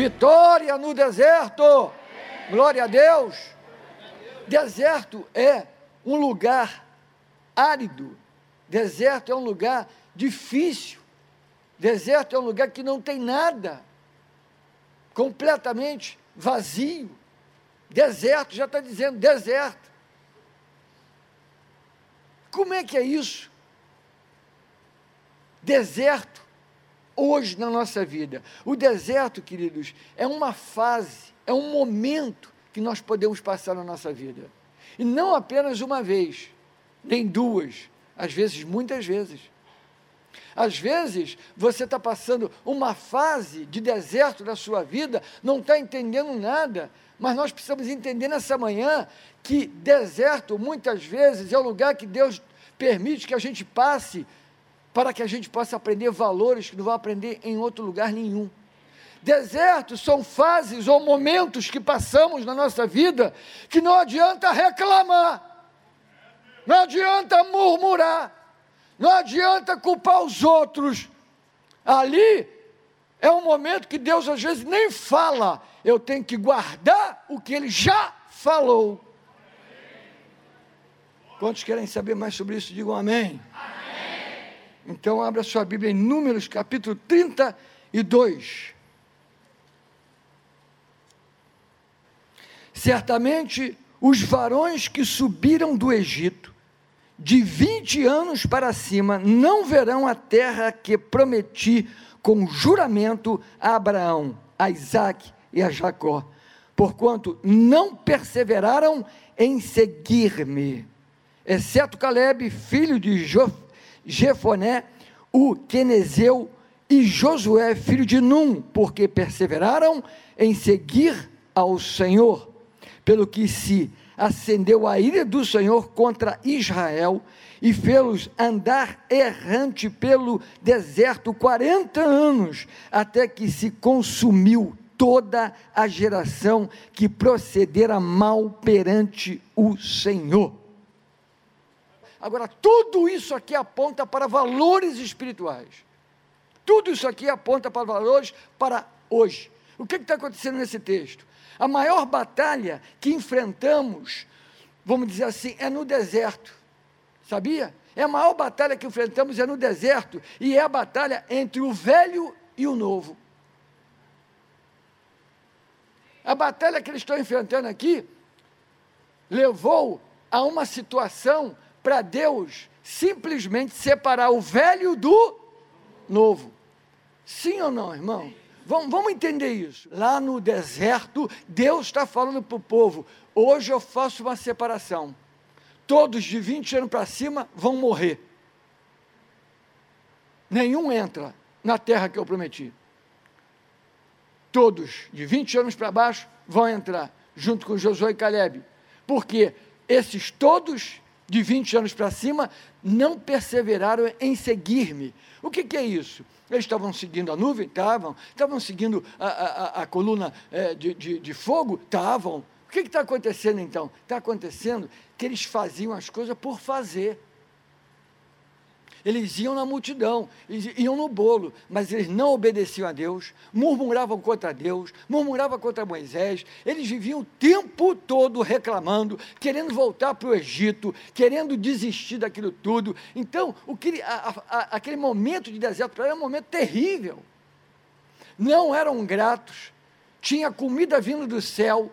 Vitória no deserto. Glória a Deus. Deserto é um lugar árido. Deserto é um lugar difícil. Deserto é um lugar que não tem nada. Completamente vazio. Deserto, já está dizendo, deserto. Como é que é isso? Deserto, hoje na nossa vida. O deserto, queridos, é uma fase, é um momento que nós podemos passar na nossa vida. E não apenas uma vez, nem duas, às vezes, muitas vezes. Às vezes, você está passando uma fase de deserto na sua vida, não está entendendo nada, mas nós precisamos entender nessa manhã que deserto, muitas vezes, é o lugar que Deus permite que a gente passe para que a gente possa aprender valores que não vai aprender em outro lugar nenhum. Desertos são fases ou momentos que passamos na nossa vida que não adianta reclamar, não adianta murmurar, não adianta culpar os outros. Ali é um momento que Deus às vezes nem fala, eu tenho que guardar o que Ele já falou. Quantos querem saber mais sobre isso? Digam amém. amém. Então, abra sua Bíblia em Números, capítulo 32. Certamente os varões que subiram do Egito, de 20 anos para cima, não verão a terra que prometi com juramento a Abraão, a Isaac e a Jacó, porquanto não perseveraram em seguir-me exceto Caleb, filho de Jefoné, o Quenezeu, e Josué, filho de Num, porque perseveraram em seguir ao Senhor, pelo que se acendeu a ira do Senhor contra Israel e fê-los andar errante pelo deserto 40 anos, até que se consumiu toda a geração que procedera mal perante o Senhor. Agora, tudo isso aqui aponta para valores espirituais. Tudo isso aqui aponta para valores para hoje. O que está acontecendo nesse texto? A maior batalha que enfrentamos, vamos dizer assim, é no deserto. Sabia? É a maior batalha que enfrentamos é no deserto e é a batalha entre o velho e o novo. A batalha que eles estão enfrentando aqui levou a uma situação para Deus simplesmente separar o velho do novo. Sim ou não, irmão? Vamos, vamos entender isso. Lá no deserto, Deus está falando para o povo: hoje eu faço uma separação. Todos de 20 anos para cima vão morrer. Nenhum entra na terra que eu prometi. Todos de 20 anos para baixo vão entrar, junto com Josué e Caleb. Porque esses todos de 20 anos para cima, não perseveraram em seguir-me. O que, que, é isso? Eles estavam seguindo a nuvem? Estavam. Estavam seguindo a, a, a coluna é, de, de, de, fogo? Estavam. O que está acontecendo então? Está acontecendo que eles faziam as coisas por fazer. Eles iam na multidão, iam no bolo, mas eles não obedeciam a Deus, murmuravam contra Deus, murmuravam contra Moisés. Eles viviam o tempo todo reclamando, querendo voltar para o Egito, querendo desistir daquilo tudo. Então, que, a, a, aquele momento de deserto era um momento terrível. Não eram gratos, tinha comida vindo do céu,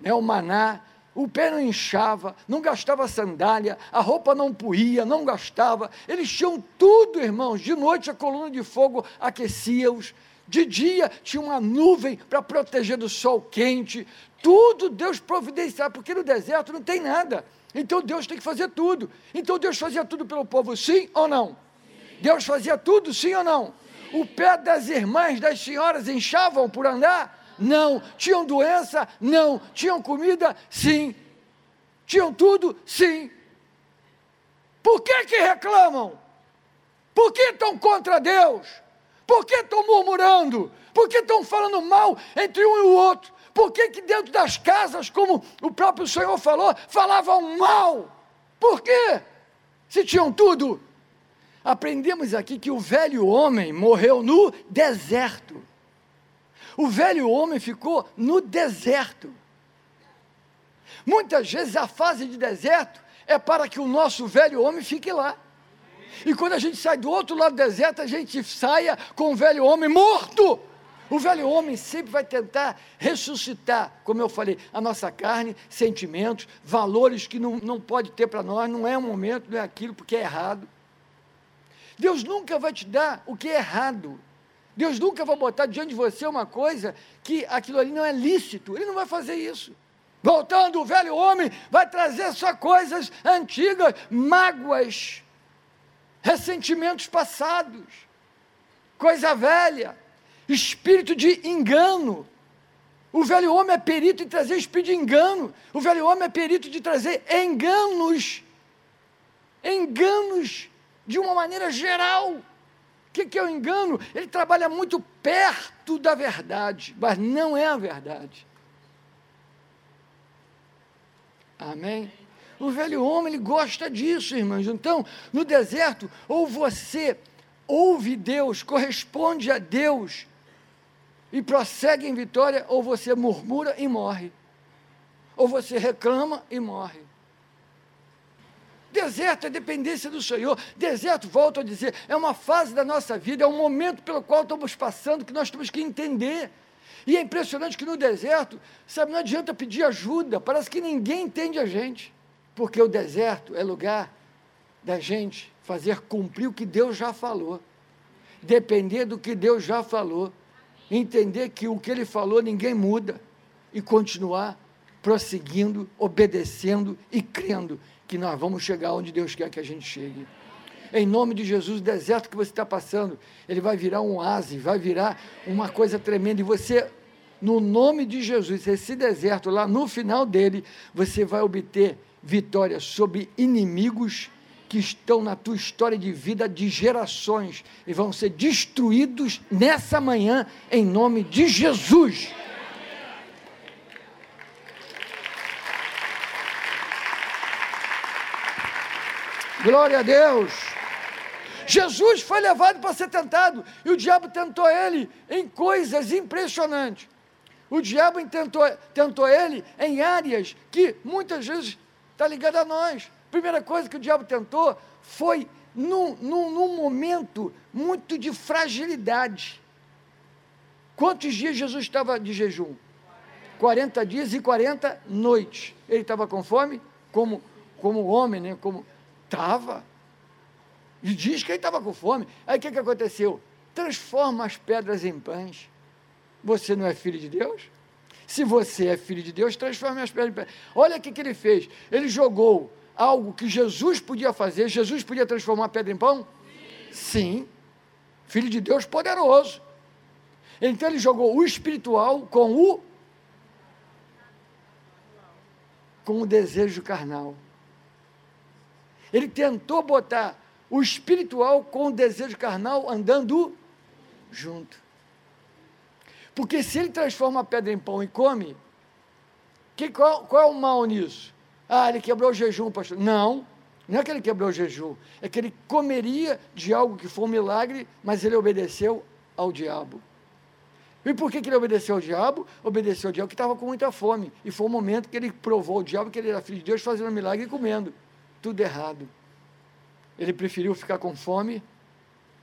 né, o maná, o pé não inchava, não gastava sandália, a roupa não puía, não gastava. Eles tinham tudo, irmãos. De noite a coluna de fogo aquecia-os. De dia tinha uma nuvem para proteger do sol quente. Tudo Deus providenciava, porque no deserto não tem nada. Então Deus tem que fazer tudo. Então Deus fazia tudo pelo povo, sim ou não? Sim. Deus fazia tudo, sim ou não? Sim. O pé das irmãs, das senhoras inchavam por andar? Não. Tinham doença? Não. Tinham comida? Sim. Tinham tudo? Sim. Por que que reclamam? Por que estão contra Deus? Por que estão murmurando? Por que estão falando mal entre um e o outro? Por que, que dentro das casas, como o próprio Senhor falou, falavam mal? Por quê? Se tinham tudo. Aprendemos aqui que o velho homem morreu no deserto. O velho homem ficou no deserto. Muitas vezes a fase de deserto é para que o nosso velho homem fique lá. E quando a gente sai do outro lado do deserto, a gente saia com o velho homem morto. O velho homem sempre vai tentar ressuscitar, como eu falei, a nossa carne, sentimentos, valores que não, não pode ter para nós, não é o momento, não é aquilo, porque é errado. Deus nunca vai te dar o que é errado. Deus nunca vai botar diante de você uma coisa que aquilo ali não é lícito. Ele não vai fazer isso. Voltando, o velho homem vai trazer só coisas antigas, mágoas, ressentimentos passados, coisa velha, espírito de engano. O velho homem é perito em trazer espírito de engano. O velho homem é perito de trazer enganos. Enganos de uma maneira geral. O que, que é o engano? Ele trabalha muito perto da verdade, mas não é a verdade. Amém? O velho homem, ele gosta disso, irmãos. Então, no deserto, ou você ouve Deus, corresponde a Deus e prossegue em vitória, ou você murmura e morre. Ou você reclama e morre. Deserto é dependência do Senhor. Deserto, volto a dizer, é uma fase da nossa vida, é um momento pelo qual estamos passando que nós temos que entender. E é impressionante que no deserto, sabe, não adianta pedir ajuda, parece que ninguém entende a gente. Porque o deserto é lugar da gente fazer cumprir o que Deus já falou, depender do que Deus já falou, entender que o que Ele falou ninguém muda e continuar prosseguindo, obedecendo e crendo que nós vamos chegar onde Deus quer que a gente chegue. Em nome de Jesus, o deserto que você está passando, ele vai virar um oásis, vai virar uma coisa tremenda. E você, no nome de Jesus, esse deserto lá, no final dele, você vai obter vitória sobre inimigos que estão na tua história de vida de gerações e vão ser destruídos nessa manhã, em nome de Jesus. Glória a Deus. Jesus foi levado para ser tentado e o diabo tentou ele em coisas impressionantes. O diabo tentou, tentou ele em áreas que muitas vezes está ligada a nós. Primeira coisa que o diabo tentou foi num, num, num momento muito de fragilidade. Quantos dias Jesus estava de jejum? 40 dias e 40 noites. Ele estava com fome? Como, como homem, né? Como, Estava. E diz que ele estava com fome. Aí o que, que aconteceu? Transforma as pedras em pães. Você não é filho de Deus? Se você é filho de Deus, transforme as pedras em pães. Olha o que, que ele fez. Ele jogou algo que Jesus podia fazer. Jesus podia transformar a pedra em pão? Sim. Sim. Filho de Deus poderoso. Então ele jogou o espiritual com o com o desejo carnal. Ele tentou botar o espiritual com o desejo carnal andando junto. Porque se ele transforma a pedra em pão e come, que, qual, qual é o mal nisso? Ah, ele quebrou o jejum, pastor. Não, não é que ele quebrou o jejum, é que ele comeria de algo que foi um milagre, mas ele obedeceu ao diabo. E por que, que ele obedeceu ao diabo? Obedeceu ao diabo que estava com muita fome. E foi o momento que ele provou ao diabo que ele era filho de Deus, fazendo um milagre e comendo tudo errado. Ele preferiu ficar com fome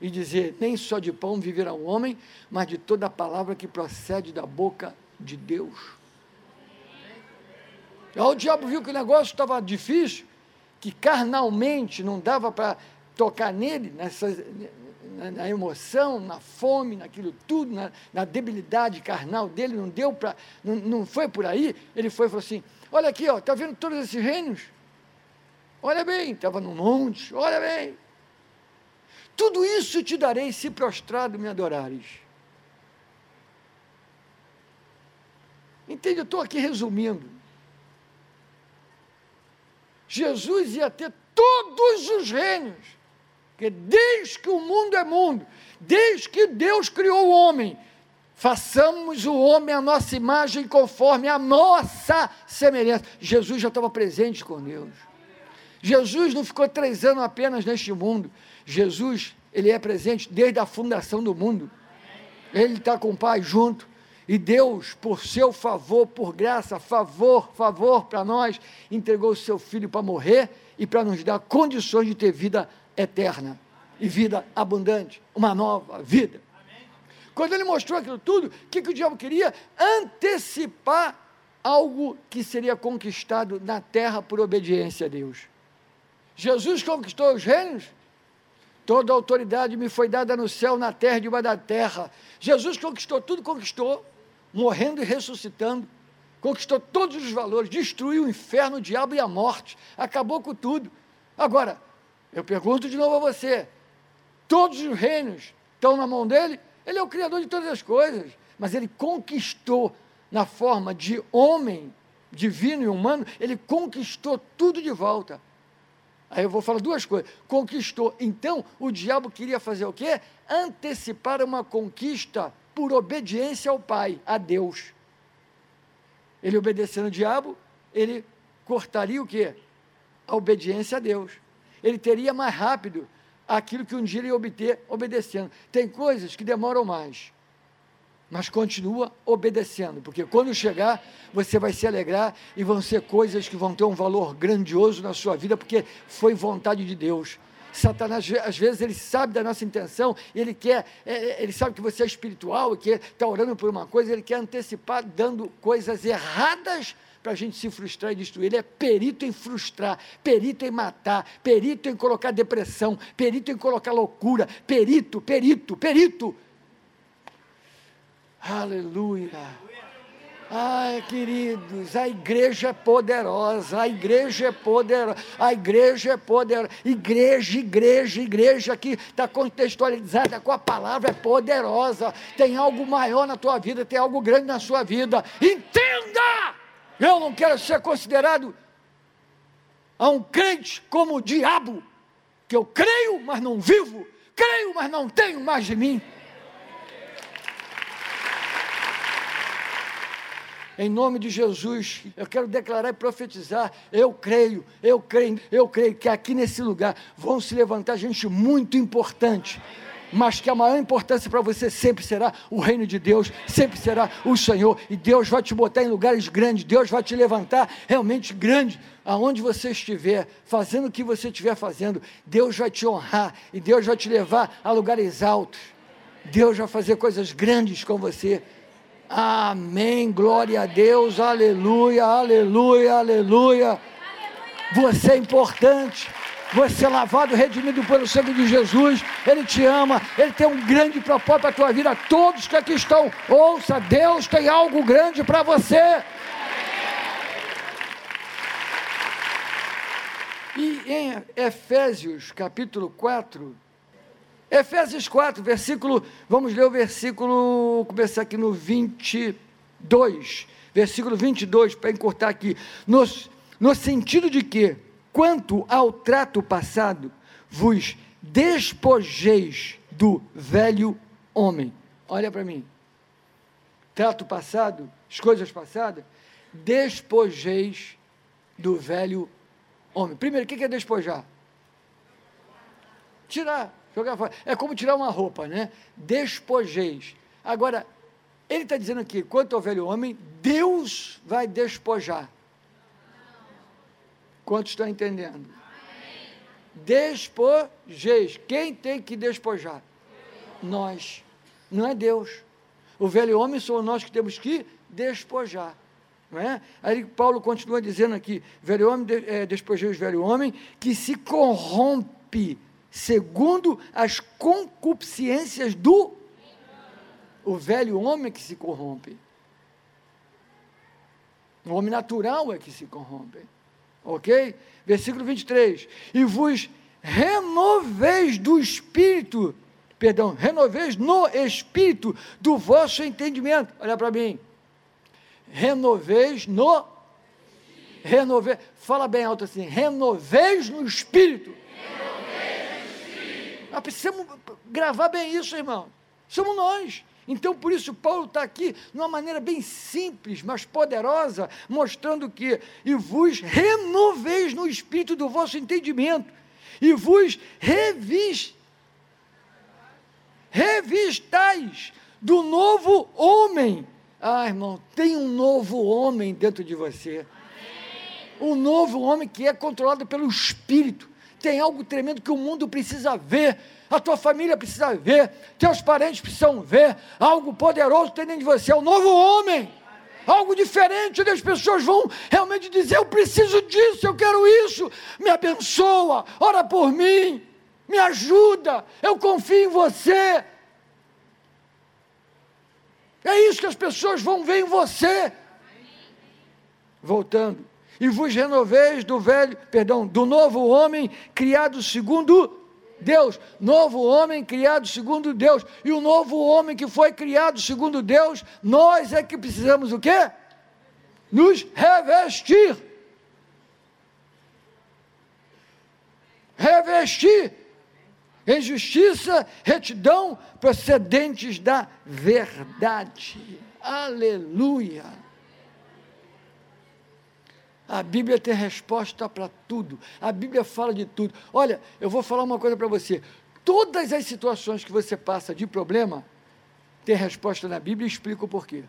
e dizer: Nem só de pão viverá o homem, mas de toda a palavra que procede da boca de Deus. Aí o diabo viu que o negócio estava difícil, que carnalmente não dava para tocar nele, nessa, na, na, emoção, na fome, naquilo tudo, na, na debilidade carnal dele, não deu para, não, não foi por aí. Ele foi e falou assim: Olha aqui, ó, está vendo todos esses reinos? Olha bem, estava no monte, olha bem. Tudo isso te darei se prostrado me adorares. Entende? Eu estou aqui resumindo. Jesus ia ter todos os reinos, porque desde que o mundo é mundo, desde que Deus criou o homem, façamos o homem a nossa imagem conforme a nossa semelhança. Jesus já estava presente com Deus. Jesus não ficou três anos apenas neste mundo. Jesus, ele é presente desde a fundação do mundo. Ele está com o Pai junto. E Deus, por seu favor, por graça, favor, favor para nós, entregou o seu filho para morrer e para nos dar condições de ter vida eterna e vida abundante, uma nova vida. Quando ele mostrou aquilo tudo, o que, que o diabo queria? Antecipar algo que seria conquistado na terra por obediência a Deus. Jesus conquistou os reinos, toda autoridade me foi dada no céu, na terra e debaixo da terra. Jesus conquistou tudo, conquistou, morrendo e ressuscitando, conquistou todos os valores, destruiu o inferno, o diabo e a morte, acabou com tudo. Agora, eu pergunto de novo a você: todos os reinos estão na mão dele? Ele é o Criador de todas as coisas, mas ele conquistou na forma de homem, divino e humano, ele conquistou tudo de volta. Aí eu vou falar duas coisas. Conquistou. Então, o diabo queria fazer o quê? Antecipar uma conquista por obediência ao Pai, a Deus. Ele obedecendo o diabo, ele cortaria o quê? A obediência a Deus. Ele teria mais rápido aquilo que um dia ele ia obter obedecendo. Tem coisas que demoram mais mas continua obedecendo, porque quando chegar, você vai se alegrar e vão ser coisas que vão ter um valor grandioso na sua vida, porque foi vontade de Deus. Satanás, às vezes, ele sabe da nossa intenção, ele quer, é, é ele sabe que você é espiritual, que está orando por uma coisa, ele quer antecipar dando coisas erradas para a gente se frustrar e destruir. Ele é perito em frustrar, perito em matar, perito em colocar depressão, perito em colocar loucura, perito, perito, perito. Aleluia. Ai, queridos, a igreja é poderosa, a igreja é poderosa, a igreja é poderosa, igreja, igreja, igreja que está contextualizada com a palavra é poderosa, tem algo maior na tua vida, tem algo grande na sua vida, entenda! Eu não quero ser considerado a um crente como o diabo, que eu creio, mas não vivo, creio, mas não tenho mais de mim. Em nome de Jesus, eu quero declarar e profetizar. Eu creio, eu creio, eu creio que aqui nesse lugar vão se levantar gente muito importante mas que a maior importância para você sempre será o reino de Deus, sempre será o Senhor, e Deus vai te botar em lugares grandes, Deus vai te levantar realmente grande, aonde você estiver, fazendo o que você estiver fazendo, Deus vai te honrar, e Deus vai te levar a lugares altos, Deus vai fazer coisas grandes com você, Amém. Glória a Deus. Aleluia, aleluia, aleluia. Você é importante. Você é lavado, redimido pelo sangue de Jesus. Ele te ama. Ele tem um grande propósito para a tua vida. Todos que aqui estão, ouça, Deus tem algo grande para você. E em Efésios capítulo 4, Efésios 4, versículo, vamos ler o versículo, começar aqui no 22, versículo 22, para encurtar aqui, no, no sentido de que, quanto ao trato passado, vos despojeis do velho homem. Olha para mim. Trato passado, as coisas passadas, despojeis do velho homem. Primeiro, o que é despojar? Tirar Jogar fora. É como tirar uma roupa, né? Despojeis. Agora, ele está dizendo aqui, quanto ao velho homem, Deus vai despojar. Quantos estão entendendo? Despojeis. Quem tem que despojar? Nós. Não é Deus. O velho homem somos nós que temos que despojar. Não é? Aí Paulo continua dizendo aqui: velho homem, é, despojei os velho homem, que se corrompe segundo as concupiscências do o velho homem que se corrompe. O homem natural é que se corrompe. Ok? Versículo 23. E vos renoveis do espírito, perdão, renoveis no espírito do vosso entendimento. Olha para mim. Renoveis no renoveis, fala bem alto assim, renoveis no espírito nós precisamos gravar bem isso, irmão. Somos nós. Então, por isso, Paulo está aqui de uma maneira bem simples, mas poderosa, mostrando que e vos renoveis no espírito do vosso entendimento, e vos revis, revistais do novo homem, Ah, irmão, tem um novo homem dentro de você. Um novo homem que é controlado pelo Espírito. Tem algo tremendo que o mundo precisa ver a tua família precisa ver, teus parentes precisam ver, algo poderoso tem dentro de você, é um novo homem, algo diferente, onde as pessoas vão realmente dizer: Eu preciso disso, eu quero isso, me abençoa, ora por mim, me ajuda, eu confio em você. É isso que as pessoas vão ver em você. Voltando. E vos renoveis do velho, perdão, do novo homem criado segundo Deus, novo homem criado segundo Deus, e o novo homem que foi criado segundo Deus, nós é que precisamos o quê? Nos revestir. Revestir em justiça, retidão, procedentes da verdade. Aleluia. A Bíblia tem resposta para tudo. A Bíblia fala de tudo. Olha, eu vou falar uma coisa para você. Todas as situações que você passa de problema, tem resposta na Bíblia e explico o porquê.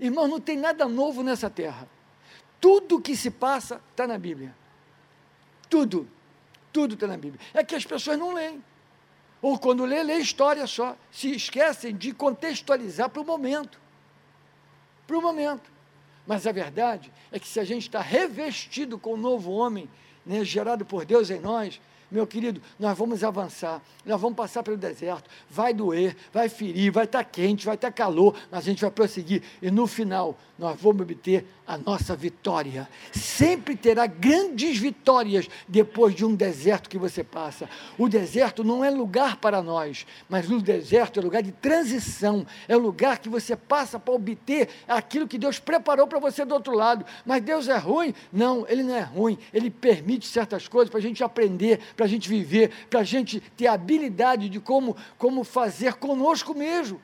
Irmão, não tem nada novo nessa terra. Tudo que se passa está na Bíblia. Tudo. Tudo está na Bíblia. É que as pessoas não leem. Ou quando lê, lê história só. Se esquecem de contextualizar para o momento. Para o momento. Mas a verdade é que se a gente está revestido com o novo homem, né, gerado por Deus em nós, meu querido, nós vamos avançar, nós vamos passar pelo deserto, vai doer, vai ferir, vai estar tá quente, vai estar tá calor, mas a gente vai prosseguir e no final nós vamos obter a nossa vitória. Sempre terá grandes vitórias depois de um deserto que você passa. O deserto não é lugar para nós, mas o deserto é lugar de transição, é o lugar que você passa para obter aquilo que Deus preparou para você do outro lado. Mas Deus é ruim? Não, Ele não é ruim, Ele permite certas coisas para a gente aprender, para a gente viver, para a gente ter habilidade de como, como fazer conosco mesmo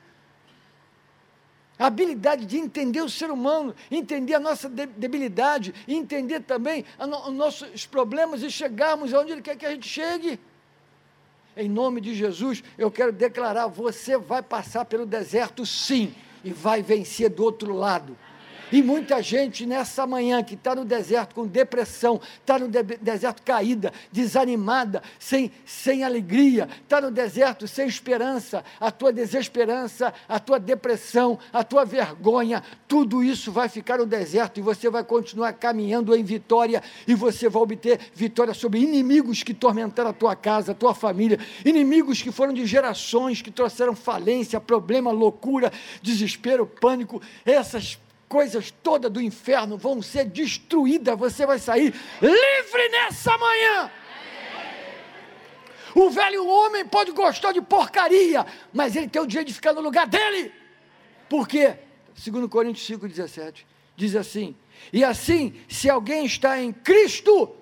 a habilidade de entender o ser humano, entender a nossa debilidade, entender também os nossos problemas e chegarmos aonde Ele quer que a gente chegue. Em nome de Jesus, eu quero declarar: você vai passar pelo deserto, sim, e vai vencer do outro lado. E muita gente nessa manhã que está no deserto com depressão, está no de deserto caída, desanimada, sem, sem alegria, está no deserto sem esperança, a tua desesperança, a tua depressão, a tua vergonha, tudo isso vai ficar no deserto e você vai continuar caminhando em vitória e você vai obter vitória sobre inimigos que tormentaram a tua casa, a tua família, inimigos que foram de gerações, que trouxeram falência, problema, loucura, desespero, pânico, essas coisas todas do inferno vão ser destruídas, você vai sair livre nessa manhã. O velho homem pode gostar de porcaria, mas ele tem o direito de ficar no lugar dele. Por quê? Segundo Coríntios 5,17, diz assim, e assim, se alguém está em Cristo,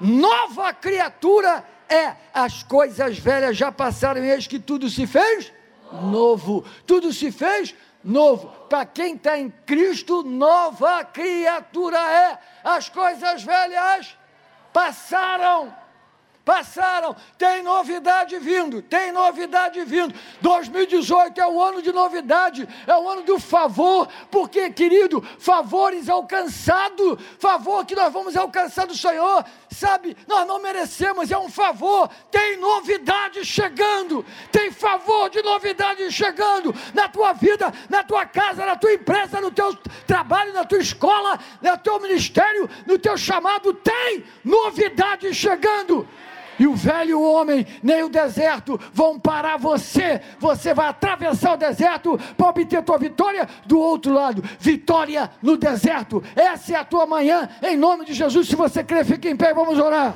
nova criatura é, as coisas velhas já passaram, eis que tudo se fez novo, tudo se fez novo. Para quem está em Cristo, nova criatura é. As coisas velhas passaram passaram, tem novidade vindo, tem novidade vindo. 2018 é o ano de novidade, é o ano do favor, porque, querido, favores alcançados, favor que nós vamos alcançar do Senhor, sabe, nós não merecemos, é um favor, tem novidade chegando, tem favor de novidade chegando na tua vida, na tua casa, na tua empresa, no teu trabalho, na tua escola, no teu ministério, no teu chamado, tem novidade chegando e o velho homem, nem o deserto vão parar você. Você vai atravessar o deserto para obter tua vitória do outro lado. Vitória no deserto. Essa é a tua manhã, em nome de Jesus. Se você crer, fique em pé e vamos orar.